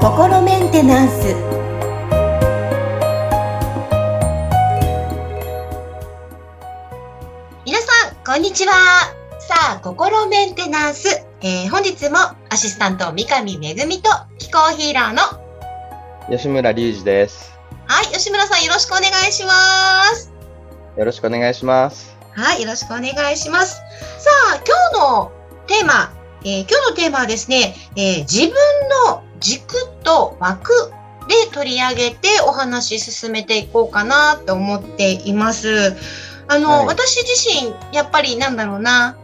心メンテナンス。皆さんこんにちは。さあ心メンテナンス、えー、本日もアシスタント三上恵と気候ヒーラーの吉村隆二です。はい吉村さんよろしくお願いします。よろしくお願いしますはいよろしくお願いしますさあ今日のテーマえー、今日のテーマはですね、えー、自分の軸と枠で取り上げてお話し進めていこうかなと思っています。あの、はい、私自身、やっぱりなんだろうな、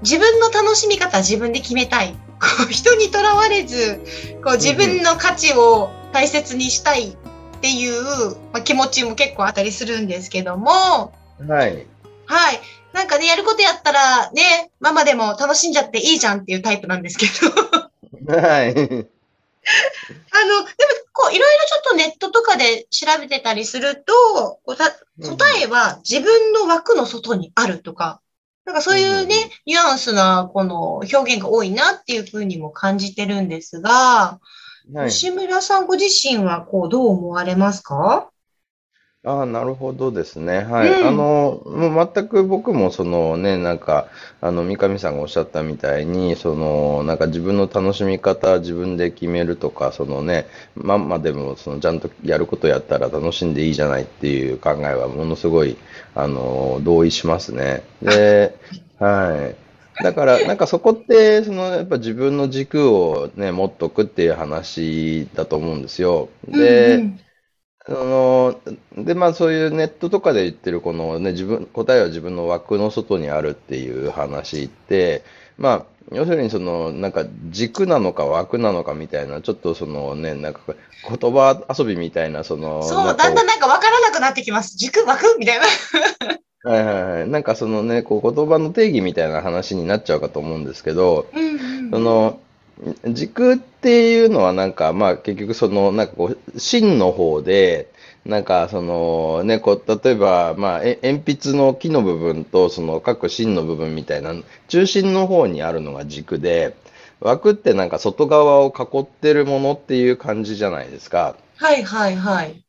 自分の楽しみ方は自分で決めたい。こう人にとらわれず、こう自分の価値を大切にしたいっていう、まあ、気持ちも結構あったりするんですけども、はい。はい。なんかね、やることやったらね、ママでも楽しんじゃっていいじゃんっていうタイプなんですけど。はい。あの、でも、こう、いろいろちょっとネットとかで調べてたりすると、答えは自分の枠の外にあるとか、なんかそういうね、ニュアンスな、この表現が多いなっていうふうにも感じてるんですが、はい、吉村さんご自身はこう、どう思われますか？ああ、なるほどですね。はい。うん、あの、もう全く僕もそのね、なんか、あの、三上さんがおっしゃったみたいに、その、なんか自分の楽しみ方自分で決めるとか、そのね、まんまでも、その、ちゃんとやることやったら楽しんでいいじゃないっていう考えはものすごい、あの、同意しますね。で、はい。だから、なんかそこって、その、やっぱ自分の軸をね、持っとくっていう話だと思うんですよ。で、うんうんあの、で、まあそういうネットとかで言ってるこのね、自分、答えは自分の枠の外にあるっていう話って、まあ、要するにその、なんか軸なのか枠なのかみたいな、ちょっとそのね、なんか言葉遊びみたいな、その、そう、だんだんなんかわからなくなってきます。軸、枠みたいな。はいはいはい。なんかそのね、こう言葉の定義みたいな話になっちゃうかと思うんですけど、うんうん、その、軸っていうのはなんか、まあ結局その、なんかこう、芯の方で、なんかそのね、こう、例えば、まあ、鉛筆の木の部分とその各芯の部分みたいな、中心の方にあるのが軸で、枠ってなんか外側を囲ってるものっていう感じじゃないですか。はいはいはい。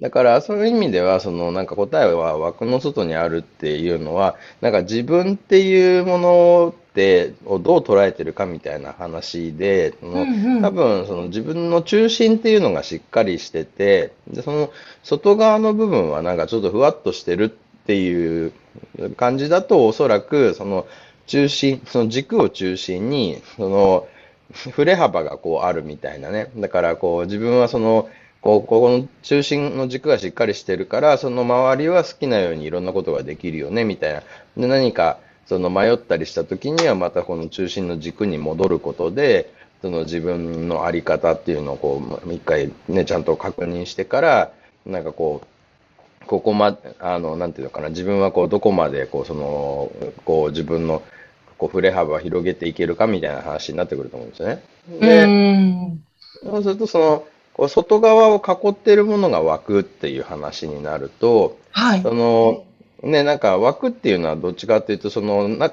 だから、そういう意味では、その、なんか答えは枠の外にあるっていうのは、なんか自分っていうものってをどう捉えてるかみたいな話で、その多分、その自分の中心っていうのがしっかりしてて、で、その外側の部分はなんかちょっとふわっとしてるっていう感じだと、おそらく、その中心、その軸を中心に、その、振れ幅がこうあるみたいなね。だからこう自分はそのこう、ここの中心の軸がしっかりしてるから、その周りは好きなようにいろんなことができるよね、みたいな。で、何か、その迷ったりした時には、またこの中心の軸に戻ることで、その自分のあり方っていうのをこう、一回ね、ちゃんと確認してから、なんかこう、ここま、あの、なんていうのかな、自分はこう、どこまで、こう、その、こう、自分の、こう、振れ幅を広げていけるかみたいな話になってくると思うんですよね。で、そうすると、その、こう外側を囲っているものが枠っていう話になると、はい。その、ね、なんか枠っていうのはどっちかっていうと、そのな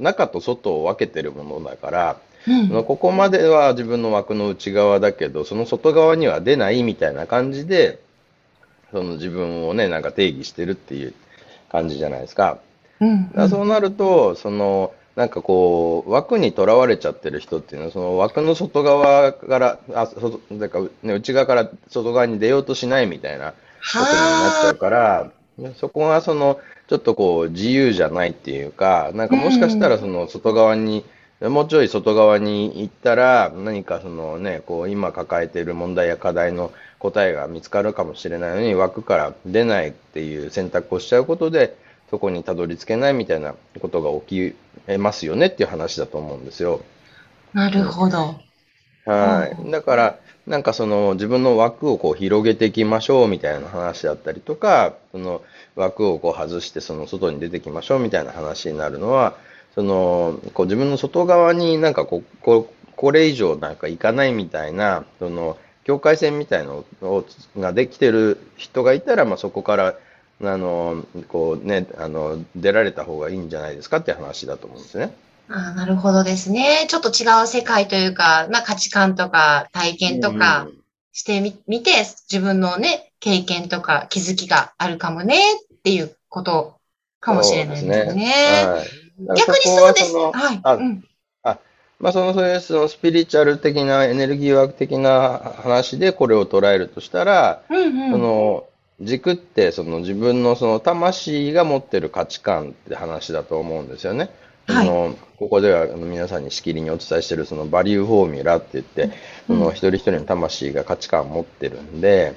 中と外を分けてるものだから、うん、ここまでは自分の枠の内側だけど、その外側には出ないみたいな感じで、その自分をね、なんか定義してるっていう感じじゃないですか。うん、うん、そうなると、その、なんかこう、枠にとらわれちゃってる人っていうのは、その枠の外側から、あ、外、だからね、内側から外側に出ようとしないみたいなことになっちゃうから、そこがその、ちょっとこう、自由じゃないっていうか、なんかもしかしたらその外側に、もうちょい外側に行ったら、何かそのね、こう、今抱えている問題や課題の答えが見つかるかもしれないのに、枠から出ないっていう選択をしちゃうことで、そこにたどり着けないみたいなことが起きますよねっていう話だと思うんですよ。なるほど。はい。だから、なんかその自分の枠をこう広げていきましょうみたいな話だったりとか、その枠をこう外してその外に出てきましょうみたいな話になるのは、そのこう自分の外側になんかこここれ以上なんかいかないみたいな、その境界線みたいのをができてる人がいたら、まあ、そこからあの、こうね、あの、出られた方がいいんじゃないですかって話だと思うんですね。あなるほどですね。ちょっと違う世界というか、まあ価値観とか体験とかしてみ、見て、自分のね、経験とか気づきがあるかもねっていうことかもしれないですね。すねはい、逆にそうです。はい。あ、うんまあ、その、そういうそのスピリチュアル的なエネルギー学的な話でこれを捉えるとしたら、うんうん、その軸ってその自分のその魂が持ってる価値観って話だと思うんですよね。はい、のここでは皆さんにしきりにお伝えしているそのバリューフォーミュラって言って、その一人一人の魂が価値観を持ってるんで、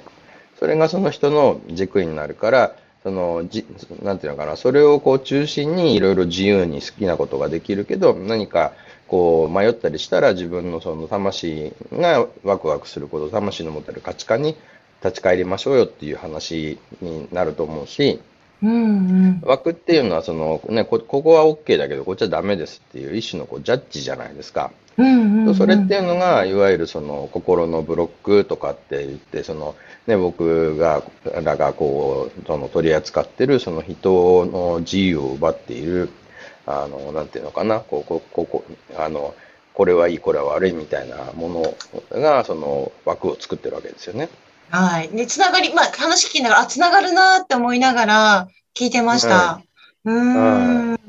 それがその人の軸になるから、そのじなんていうのかな、それをこう中心にいろいろ自由に好きなことができるけど、何かこう迷ったりしたら自分のその魂がワクワクすること、魂の持ってる価値観に立ち返りましょうよっていう話になると思うし、うんうん、枠っていうのはその、ね、こここは OK だけどこっちはダメですっていう一種のこうジャッジじゃないですか。うんうんうん、それっていうのがいわゆるその心のブロックとかって言ってその、ね、僕がらがこうその取り扱ってるその人の自由を奪っているあの、なんていうのかな、こう、こう、ここ、あの、これはいい、これは悪いみたいなものが、その枠を作ってるわけですよね。はい。で、つながり、まあ、話聞きながら、あ、つながるなって思いながら聞いてました。はい、うん、はい、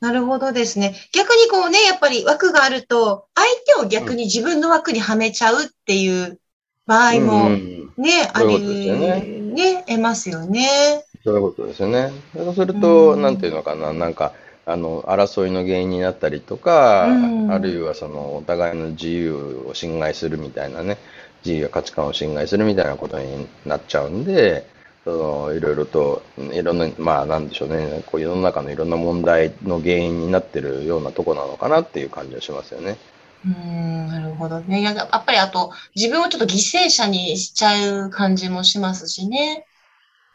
なるほどですね。逆にこうね、やっぱり枠があると、相手を逆に自分の枠にはめちゃうっていう場合もね、うん、あり、ね、ね、得ますよね。そういうことですよね。そうすると、うん、なんていうのかな、なんか、あの争いの原因になったりとか、うん、あるいはそのお互いの自由を侵害するみたいなね自由や価値観を侵害するみたいなことになっちゃうんでそのいろいろといろんなまあなんでしょうねこう世の中のいろんな問題の原因になってるようなとこなのかなっていう感じがしますよね。うんなるほどね。やっぱりあと自分をちょっと犠牲者にしちゃう感じもしますしね。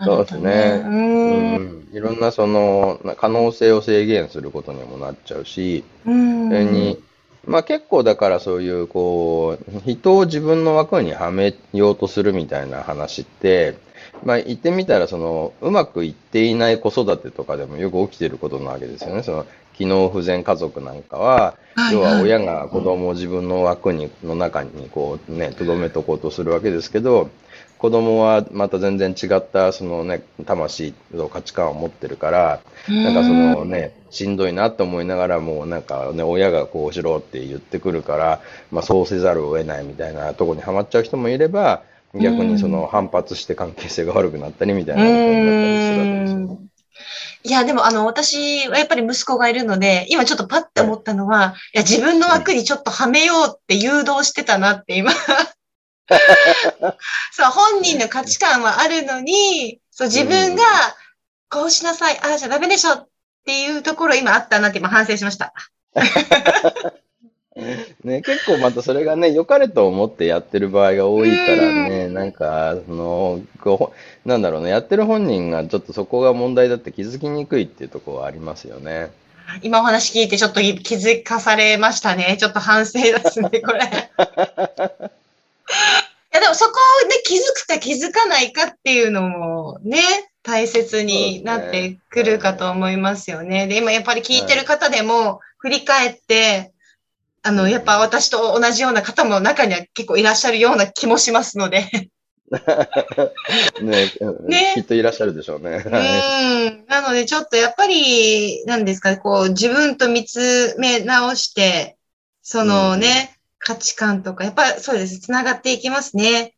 そうですね。うん。いろんなその可能性を制限することにもなっちゃうし、うん。それに、まあ結構だからそういうこう、人を自分の枠にはめようとするみたいな話って、まあ言ってみたらその、うまくいっていない子育てとかでもよく起きてることなわけですよね。その、機能不全家族なんかは、要は親が子供を自分の枠にの中にこうね、留めとこうとするわけですけど、子供はまた全然違ったそのね、魂と価値観を持ってるから、なんかそのね、しんどいなって思いながらも、なんかね、親がこうしろって言ってくるから、まあそうせざるを得ないみたいなとこにはまっちゃう人もいれば、逆にその反発して関係性が悪くなったりみたいなことになったりするわけですよ。いや、でもあの、私はやっぱり息子がいるので、今ちょっとパッて思ったのは、いや、自分の枠にちょっとはめようって誘導してたなって今 そう、本人の価値観はあるのに、そう、自分が、こうしなさい、ああ、じゃダメでしょっていうところ今あったなって今反省しました。ね、結構またそれがね、良かれと思ってやってる場合が多いからね、んなんか、その、こう、なんだろうね、やってる本人がちょっとそこが問題だって気づきにくいっていうところはありますよね。今お話聞いてちょっと気づかされましたね。ちょっと反省ですね、これ。でもそこで気づくか気づかないかっていうのもね、大切になってくるかと思いますよね。で、今やっぱり聞いてる方でも振り返って、あの、やっぱ私と同じような方も中には結構いらっしゃるような気もしますのでねね、きっといらっしゃるでしょうね。うん。なので、ちょっとやっぱり、なんですか、こう、自分と見つめ直して、そのね、価値観とか、やっぱそうです。つながっていきますね。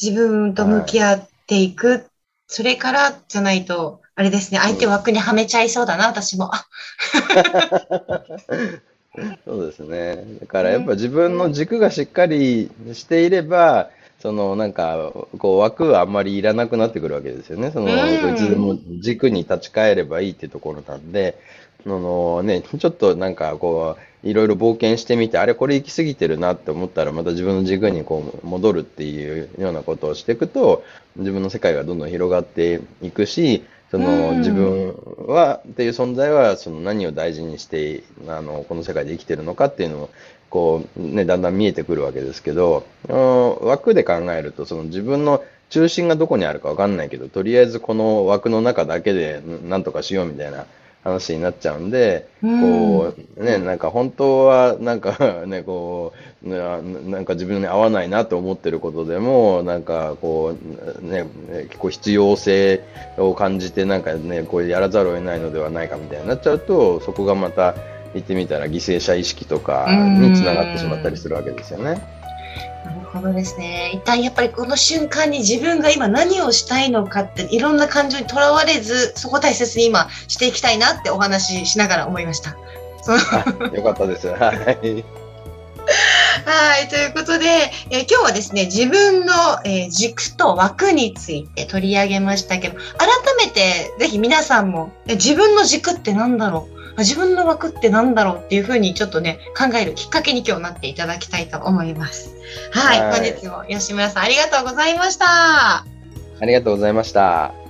自分と向き合っていく。はい、それからじゃないと、あれですね、相手枠にはめちゃいそうだな、私も。そうですね。だからやっぱ自分の軸がしっかりしていれば、そのなんか、こう枠はあんまりいらなくなってくるわけですよね。その、いつでも軸に立ち返ればいいっていうところなんで、あのね、ちょっとなんかこう、いろいろ冒険してみて、あれこれ行き過ぎてるなって思ったら、また自分の軸にこう戻るっていうようなことをしていくと、自分の世界がどんどん広がっていくし、その自分は、っていう存在は、その何を大事にして、あの、この世界で生きてるのかっていうのを、こう、ね、だんだん見えてくるわけですけど、枠で考えると、その自分の中心がどこにあるかわかんないけど、とりあえずこの枠の中だけでなんとかしようみたいな話になっちゃうんで、うんこう、ね、なんか本当は、なんか ね、こう、ななんか自分に合わないなと思ってることでも、なんかこう、ね、結構必要性を感じて、なんかね、これやらざるを得ないのではないかみたいになっちゃうと、そこがまた、言ってみたら犠牲者意識とかにつながってしまったりするわけですよね。なるほどですね。一旦やっぱりこの瞬間に自分が今何をしたいのかっていろんな感情にとらわれず、そこを大切に今していきたいなってお話ししながら思いました。よかったです。はい。はい。ということで、えー今日はですね、自分の、えー軸と枠について取り上げましたけど、改めてぜひ皆さんも、え自分の軸って何だろう？あ自分の枠って何だろうっていうふうにちょっとね、考えるきっかけに今日なっていただきたいと思います。はい。はい本日も吉村さんありがとうございました。ありがとうございました。